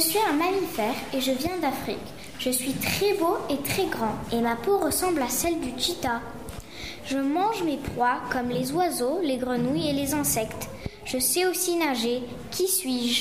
Je suis un mammifère et je viens d'Afrique. Je suis très beau et très grand et ma peau ressemble à celle du cheetah. Je mange mes proies comme les oiseaux, les grenouilles et les insectes. Je sais aussi nager. Qui suis-je?